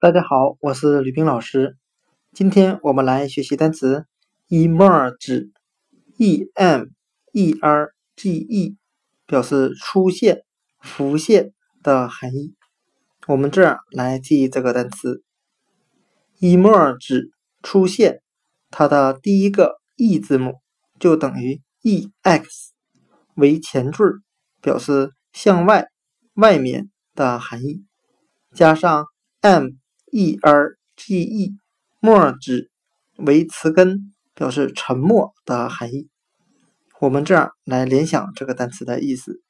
大家好，我是吕冰老师。今天我们来学习单词 emerge，e m e r g e，表示出现、浮现的含义。我们这样来记这个单词：emerge 出现，它的第一个 e 字母就等于 e x 为前缀，表示向外、外面的含义，加上 m。E r g e merge 为词根，表示沉默的含义。我们这样来联想这个单词的意思：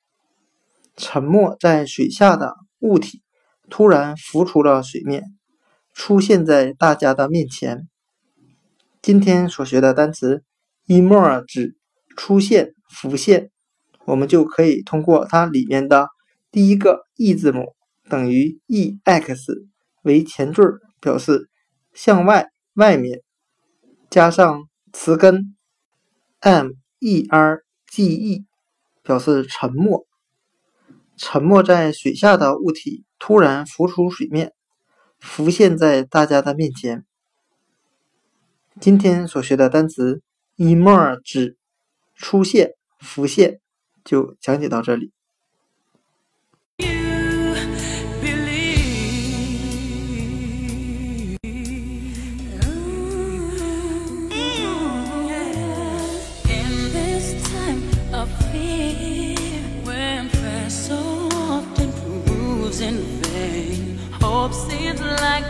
沉没在水下的物体突然浮出了水面，出现在大家的面前。今天所学的单词 emerge 出现、浮现，我们就可以通过它里面的第一个 e 字母等于 e x。为前缀，表示向外、外面，加上词根 m e r g e，表示沉没。沉没在水下的物体突然浮出水面，浮现在大家的面前。今天所学的单词 emerge 出现、浮现，就讲解到这里。In vain. Hope seems like